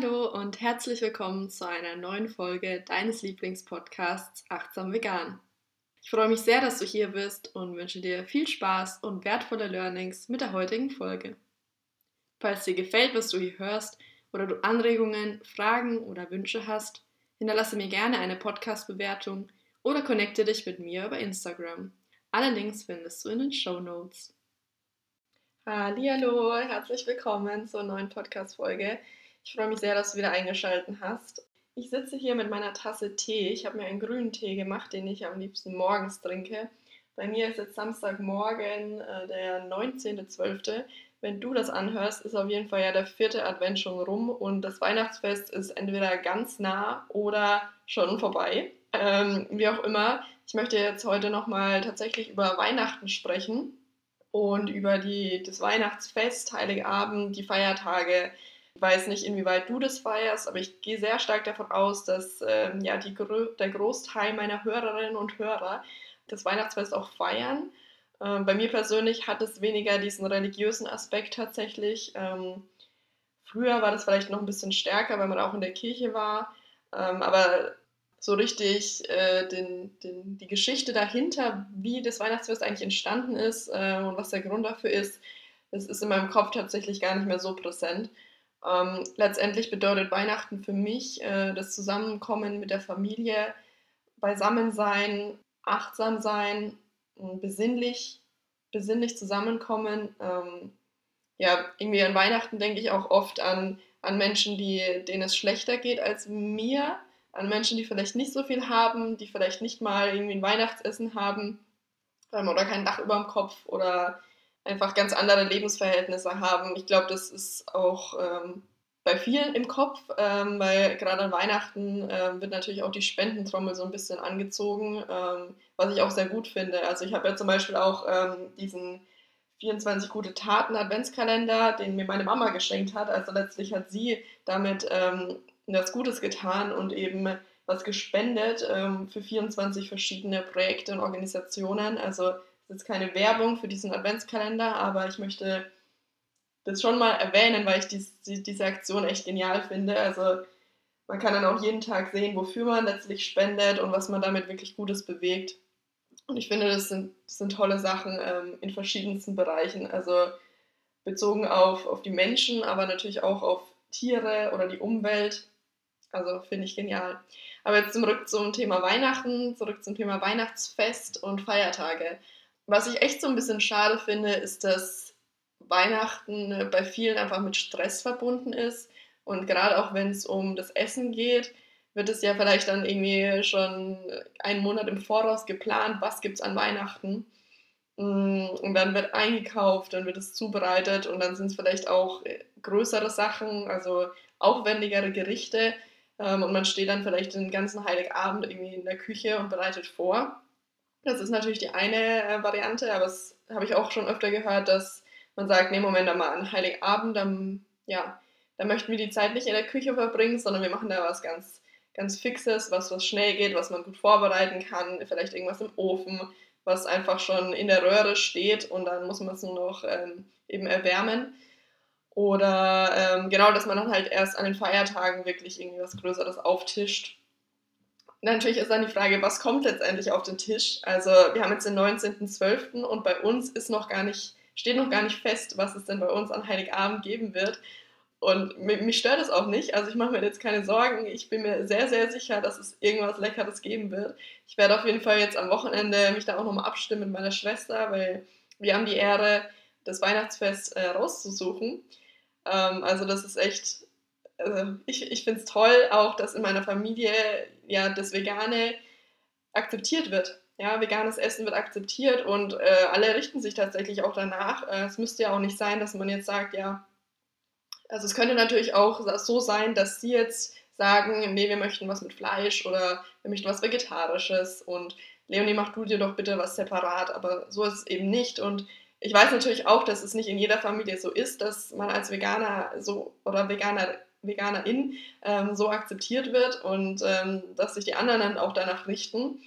Hallo und herzlich willkommen zu einer neuen Folge deines Lieblingspodcasts Achtsam Vegan. Ich freue mich sehr, dass du hier bist und wünsche dir viel Spaß und wertvolle Learnings mit der heutigen Folge. Falls dir gefällt, was du hier hörst oder du Anregungen, Fragen oder Wünsche hast, hinterlasse mir gerne eine Podcast-Bewertung oder connecte dich mit mir über Instagram. Alle Links findest du in den Show Notes. Hallo, herzlich willkommen zur neuen Podcast-Folge. Ich freue mich sehr, dass du wieder eingeschaltet hast. Ich sitze hier mit meiner Tasse Tee. Ich habe mir einen grünen Tee gemacht, den ich am liebsten morgens trinke. Bei mir ist jetzt Samstagmorgen, äh, der 19.12. Wenn du das anhörst, ist auf jeden Fall ja der vierte Advent schon rum und das Weihnachtsfest ist entweder ganz nah oder schon vorbei. Ähm, wie auch immer, ich möchte jetzt heute nochmal tatsächlich über Weihnachten sprechen und über die, das Weihnachtsfest, Heiligabend, die Feiertage, ich weiß nicht, inwieweit du das feierst, aber ich gehe sehr stark davon aus, dass ähm, ja, die, der Großteil meiner Hörerinnen und Hörer das Weihnachtsfest auch feiern. Ähm, bei mir persönlich hat es weniger diesen religiösen Aspekt tatsächlich. Ähm, früher war das vielleicht noch ein bisschen stärker, weil man auch in der Kirche war. Ähm, aber so richtig äh, den, den, die Geschichte dahinter, wie das Weihnachtsfest eigentlich entstanden ist äh, und was der Grund dafür ist, das ist in meinem Kopf tatsächlich gar nicht mehr so präsent. Ähm, letztendlich bedeutet Weihnachten für mich äh, das Zusammenkommen mit der Familie, beisammen sein, achtsam sein, besinnlich, besinnlich zusammenkommen. Ähm, ja, irgendwie an Weihnachten denke ich auch oft an, an Menschen, die, denen es schlechter geht als mir, an Menschen, die vielleicht nicht so viel haben, die vielleicht nicht mal irgendwie ein Weihnachtsessen haben ähm, oder kein Dach über dem Kopf oder einfach ganz andere Lebensverhältnisse haben. Ich glaube, das ist auch ähm, bei vielen im Kopf, ähm, weil gerade an Weihnachten ähm, wird natürlich auch die Spendentrommel so ein bisschen angezogen, ähm, was ich auch sehr gut finde. Also ich habe ja zum Beispiel auch ähm, diesen 24 gute Taten Adventskalender, den mir meine Mama geschenkt hat. Also letztlich hat sie damit ähm, was Gutes getan und eben was gespendet für 24 verschiedene Projekte und Organisationen. Also jetzt keine Werbung für diesen Adventskalender, aber ich möchte das schon mal erwähnen, weil ich dies, diese Aktion echt genial finde. Also man kann dann auch jeden Tag sehen, wofür man letztlich spendet und was man damit wirklich Gutes bewegt. Und ich finde, das sind, das sind tolle Sachen ähm, in verschiedensten Bereichen. Also bezogen auf, auf die Menschen, aber natürlich auch auf Tiere oder die Umwelt. Also finde ich genial. Aber jetzt zurück zum Thema Weihnachten, zurück zum Thema Weihnachtsfest und Feiertage. Was ich echt so ein bisschen schade finde, ist, dass Weihnachten äh, bei vielen einfach mit Stress verbunden ist. Und gerade auch wenn es um das Essen geht, wird es ja vielleicht dann irgendwie schon einen Monat im Voraus geplant, was gibt es an Weihnachten. Mm, und dann wird eingekauft, dann wird es zubereitet und dann sind es vielleicht auch äh, größere Sachen, also aufwendigere Gerichte. Ähm, und man steht dann vielleicht den ganzen Heiligabend irgendwie in der Küche und bereitet vor. Das ist natürlich die eine äh, Variante, aber das habe ich auch schon öfter gehört, dass man sagt, nee, Moment mal, an Heiligabend, dann, ja, da möchten wir die Zeit nicht in der Küche verbringen, sondern wir machen da was ganz, ganz Fixes, was, was schnell geht, was man gut vorbereiten kann, vielleicht irgendwas im Ofen, was einfach schon in der Röhre steht und dann muss man es nur noch ähm, eben erwärmen. Oder ähm, genau, dass man dann halt erst an den Feiertagen wirklich irgendwie was Größeres auftischt Natürlich ist dann die Frage, was kommt letztendlich auf den Tisch? Also wir haben jetzt den 19.12. und bei uns ist noch gar nicht, steht noch gar nicht fest, was es denn bei uns an Heiligabend geben wird. Und mich stört es auch nicht. Also ich mache mir jetzt keine Sorgen. Ich bin mir sehr, sehr sicher, dass es irgendwas Leckeres geben wird. Ich werde auf jeden Fall jetzt am Wochenende mich da auch nochmal abstimmen mit meiner Schwester, weil wir haben die Ehre, das Weihnachtsfest äh, rauszusuchen. Ähm, also das ist echt also ich, ich finde es toll auch, dass in meiner Familie ja das Vegane akzeptiert wird. Ja, veganes Essen wird akzeptiert und äh, alle richten sich tatsächlich auch danach. Äh, es müsste ja auch nicht sein, dass man jetzt sagt, ja, also es könnte natürlich auch so sein, dass sie jetzt sagen, nee, wir möchten was mit Fleisch oder wir möchten was Vegetarisches und Leonie, mach du dir doch bitte was separat, aber so ist es eben nicht und ich weiß natürlich auch, dass es nicht in jeder Familie so ist, dass man als Veganer so oder Veganer Veganerin ähm, so akzeptiert wird und ähm, dass sich die anderen dann auch danach richten.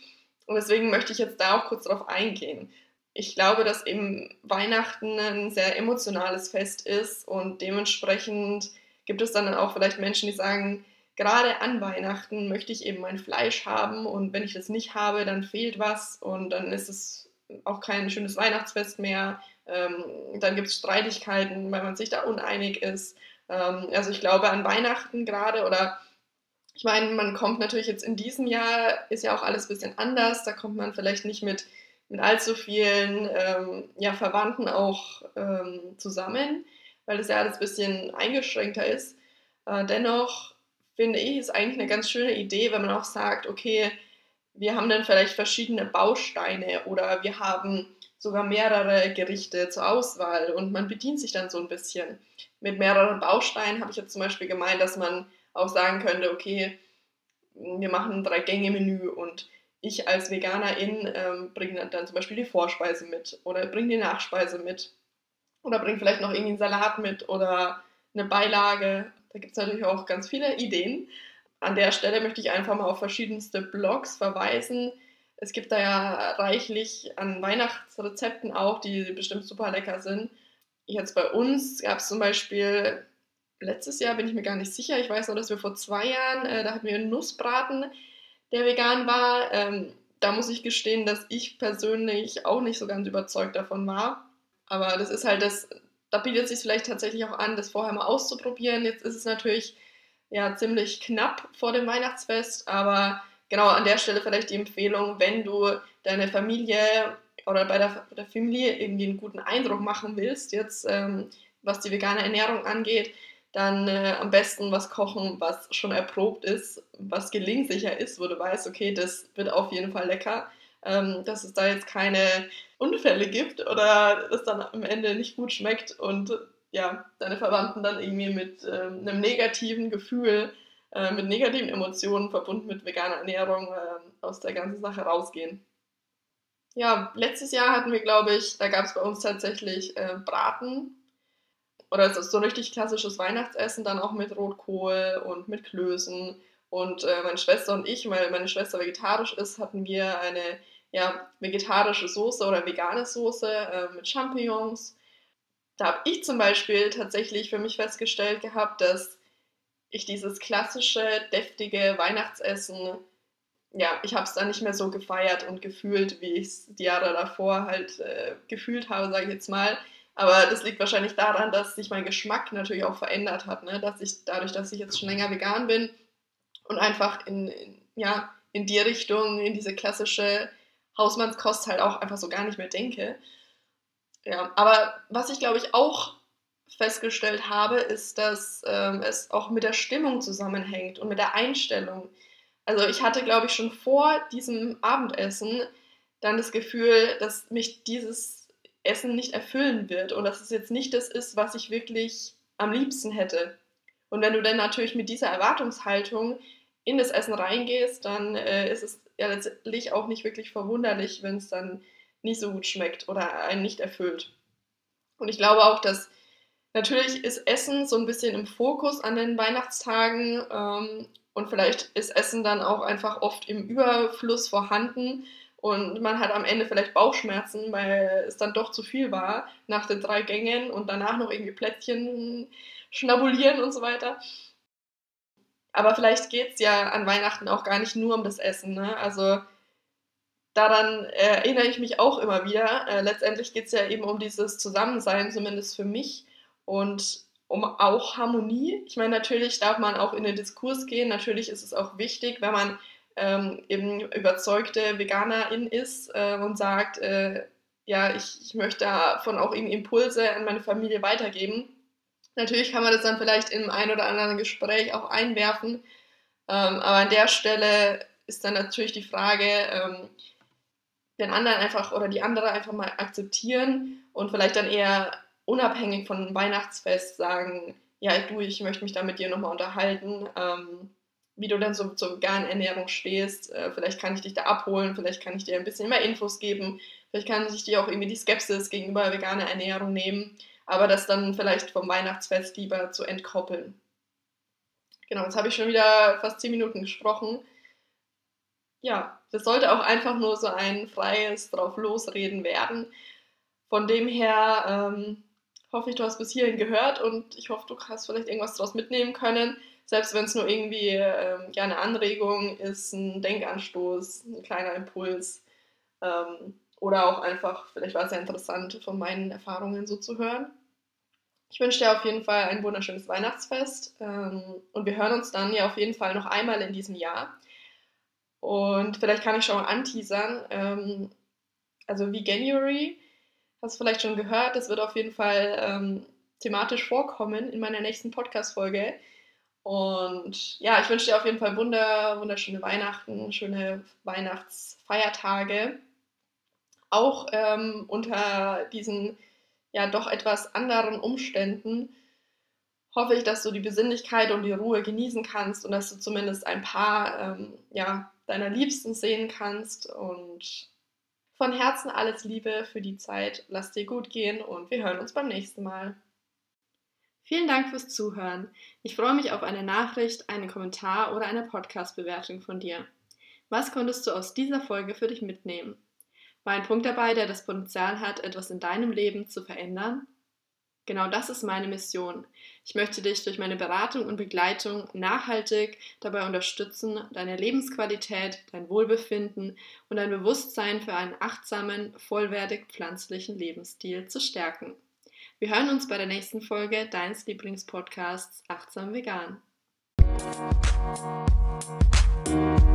Und deswegen möchte ich jetzt da auch kurz drauf eingehen. Ich glaube, dass eben Weihnachten ein sehr emotionales Fest ist und dementsprechend gibt es dann auch vielleicht Menschen, die sagen, gerade an Weihnachten möchte ich eben mein Fleisch haben und wenn ich das nicht habe, dann fehlt was und dann ist es auch kein schönes Weihnachtsfest mehr. Ähm, dann gibt es Streitigkeiten, weil man sich da uneinig ist. Ähm, also ich glaube an Weihnachten gerade oder ich meine, man kommt natürlich jetzt in diesem Jahr, ist ja auch alles ein bisschen anders, da kommt man vielleicht nicht mit, mit allzu vielen ähm, ja, Verwandten auch ähm, zusammen, weil das ja alles ein bisschen eingeschränkter ist. Äh, dennoch finde ich, ist eigentlich eine ganz schöne Idee, wenn man auch sagt, okay, wir haben dann vielleicht verschiedene Bausteine oder wir haben sogar mehrere Gerichte zur Auswahl und man bedient sich dann so ein bisschen. Mit mehreren Bausteinen habe ich jetzt zum Beispiel gemeint, dass man auch sagen könnte, okay, wir machen ein Drei-Gänge-Menü und ich als Veganerin ähm, bringe dann zum Beispiel die Vorspeise mit oder bringe die Nachspeise mit oder bringe vielleicht noch irgendwie einen Salat mit oder eine Beilage. Da gibt es natürlich auch ganz viele Ideen. An der Stelle möchte ich einfach mal auf verschiedenste Blogs verweisen. Es gibt da ja reichlich an Weihnachtsrezepten auch, die bestimmt super lecker sind. Jetzt bei uns gab es zum Beispiel letztes Jahr, bin ich mir gar nicht sicher. Ich weiß noch, dass wir vor zwei Jahren, äh, da hatten wir einen Nussbraten, der vegan war. Ähm, da muss ich gestehen, dass ich persönlich auch nicht so ganz überzeugt davon war. Aber das ist halt das, da bietet es sich vielleicht tatsächlich auch an, das vorher mal auszuprobieren. Jetzt ist es natürlich ja ziemlich knapp vor dem Weihnachtsfest, aber genau an der Stelle vielleicht die Empfehlung, wenn du deine Familie oder bei der, bei der Familie irgendwie einen guten Eindruck machen willst, jetzt ähm, was die vegane Ernährung angeht, dann äh, am besten was kochen, was schon erprobt ist, was gelingsicher ist, wo du weißt, okay, das wird auf jeden Fall lecker, ähm, dass es da jetzt keine Unfälle gibt oder es dann am Ende nicht gut schmeckt und ja, deine Verwandten dann irgendwie mit ähm, einem negativen Gefühl, äh, mit negativen Emotionen verbunden mit veganer Ernährung äh, aus der ganzen Sache rausgehen. Ja, letztes Jahr hatten wir, glaube ich, da gab es bei uns tatsächlich äh, Braten oder so richtig klassisches Weihnachtsessen, dann auch mit Rotkohl und mit Klößen. Und äh, meine Schwester und ich, weil meine Schwester vegetarisch ist, hatten wir eine ja, vegetarische Soße oder vegane Soße äh, mit Champignons. Da habe ich zum Beispiel tatsächlich für mich festgestellt gehabt, dass ich dieses klassische, deftige Weihnachtsessen, ja, ich habe es dann nicht mehr so gefeiert und gefühlt, wie ich es die Jahre davor halt äh, gefühlt habe, sage ich jetzt mal. Aber das liegt wahrscheinlich daran, dass sich mein Geschmack natürlich auch verändert hat. Ne? Dass ich dadurch, dass ich jetzt schon länger vegan bin und einfach in, in, ja, in die Richtung, in diese klassische Hausmannskost halt auch einfach so gar nicht mehr denke. Ja, aber was ich glaube ich auch festgestellt habe, ist, dass ähm, es auch mit der Stimmung zusammenhängt und mit der Einstellung. Also ich hatte, glaube ich, schon vor diesem Abendessen dann das Gefühl, dass mich dieses Essen nicht erfüllen wird und dass es jetzt nicht das ist, was ich wirklich am liebsten hätte. Und wenn du dann natürlich mit dieser Erwartungshaltung in das Essen reingehst, dann äh, ist es ja letztlich auch nicht wirklich verwunderlich, wenn es dann nicht so gut schmeckt oder einen nicht erfüllt. Und ich glaube auch, dass natürlich ist Essen so ein bisschen im Fokus an den Weihnachtstagen ähm, und vielleicht ist Essen dann auch einfach oft im Überfluss vorhanden und man hat am Ende vielleicht Bauchschmerzen, weil es dann doch zu viel war nach den drei Gängen und danach noch irgendwie Plätzchen schnabulieren und so weiter. Aber vielleicht geht es ja an Weihnachten auch gar nicht nur um das Essen. Ne? Also daran erinnere ich mich auch immer wieder. Äh, letztendlich geht es ja eben um dieses Zusammensein, zumindest für mich. Und um auch Harmonie. Ich meine, natürlich darf man auch in den Diskurs gehen. Natürlich ist es auch wichtig, wenn man ähm, eben überzeugte Veganerin ist äh, und sagt, äh, ja, ich, ich möchte davon auch eben Impulse an meine Familie weitergeben. Natürlich kann man das dann vielleicht in einem oder anderen Gespräch auch einwerfen, ähm, aber an der Stelle ist dann natürlich die Frage, ähm, den anderen einfach oder die andere einfach mal akzeptieren und vielleicht dann eher unabhängig von Weihnachtsfest sagen, ja, du, ich möchte mich da mit dir nochmal unterhalten. Ähm, wie du dann so zur veganen Ernährung stehst. Äh, vielleicht kann ich dich da abholen, vielleicht kann ich dir ein bisschen mehr Infos geben, vielleicht kann ich dir auch irgendwie die Skepsis gegenüber veganer Ernährung nehmen, aber das dann vielleicht vom Weihnachtsfest lieber zu entkoppeln. Genau, jetzt habe ich schon wieder fast zehn Minuten gesprochen. Ja, das sollte auch einfach nur so ein freies drauf losreden werden. Von dem her ähm, hoffe ich, du hast bis hierhin gehört und ich hoffe, du hast vielleicht irgendwas daraus mitnehmen können. Selbst wenn es nur irgendwie ähm, ja, eine Anregung ist, ein Denkanstoß, ein kleiner Impuls. Ähm, oder auch einfach, vielleicht war es ja interessant, von meinen Erfahrungen so zu hören. Ich wünsche dir auf jeden Fall ein wunderschönes Weihnachtsfest ähm, und wir hören uns dann ja auf jeden Fall noch einmal in diesem Jahr. Und vielleicht kann ich schon mal anteasern. Ähm, also wie January, hast vielleicht schon gehört, das wird auf jeden Fall ähm, thematisch vorkommen in meiner nächsten Podcast-Folge. Und ja, ich wünsche dir auf jeden Fall wunder, wunderschöne Weihnachten, schöne Weihnachtsfeiertage. Auch ähm, unter diesen ja doch etwas anderen Umständen hoffe ich, dass du die Besinnlichkeit und die Ruhe genießen kannst und dass du zumindest ein paar ähm, ja, deiner Liebsten sehen kannst. Und von Herzen alles Liebe für die Zeit. Lass dir gut gehen und wir hören uns beim nächsten Mal. Vielen Dank fürs Zuhören. Ich freue mich auf eine Nachricht, einen Kommentar oder eine Podcast-Bewertung von dir. Was konntest du aus dieser Folge für dich mitnehmen? War ein Punkt dabei, der das Potenzial hat, etwas in deinem Leben zu verändern? Genau das ist meine Mission. Ich möchte dich durch meine Beratung und Begleitung nachhaltig dabei unterstützen, deine Lebensqualität, dein Wohlbefinden und dein Bewusstsein für einen achtsamen, vollwertig pflanzlichen Lebensstil zu stärken. Wir hören uns bei der nächsten Folge deines Lieblingspodcasts Achtsam Vegan. Musik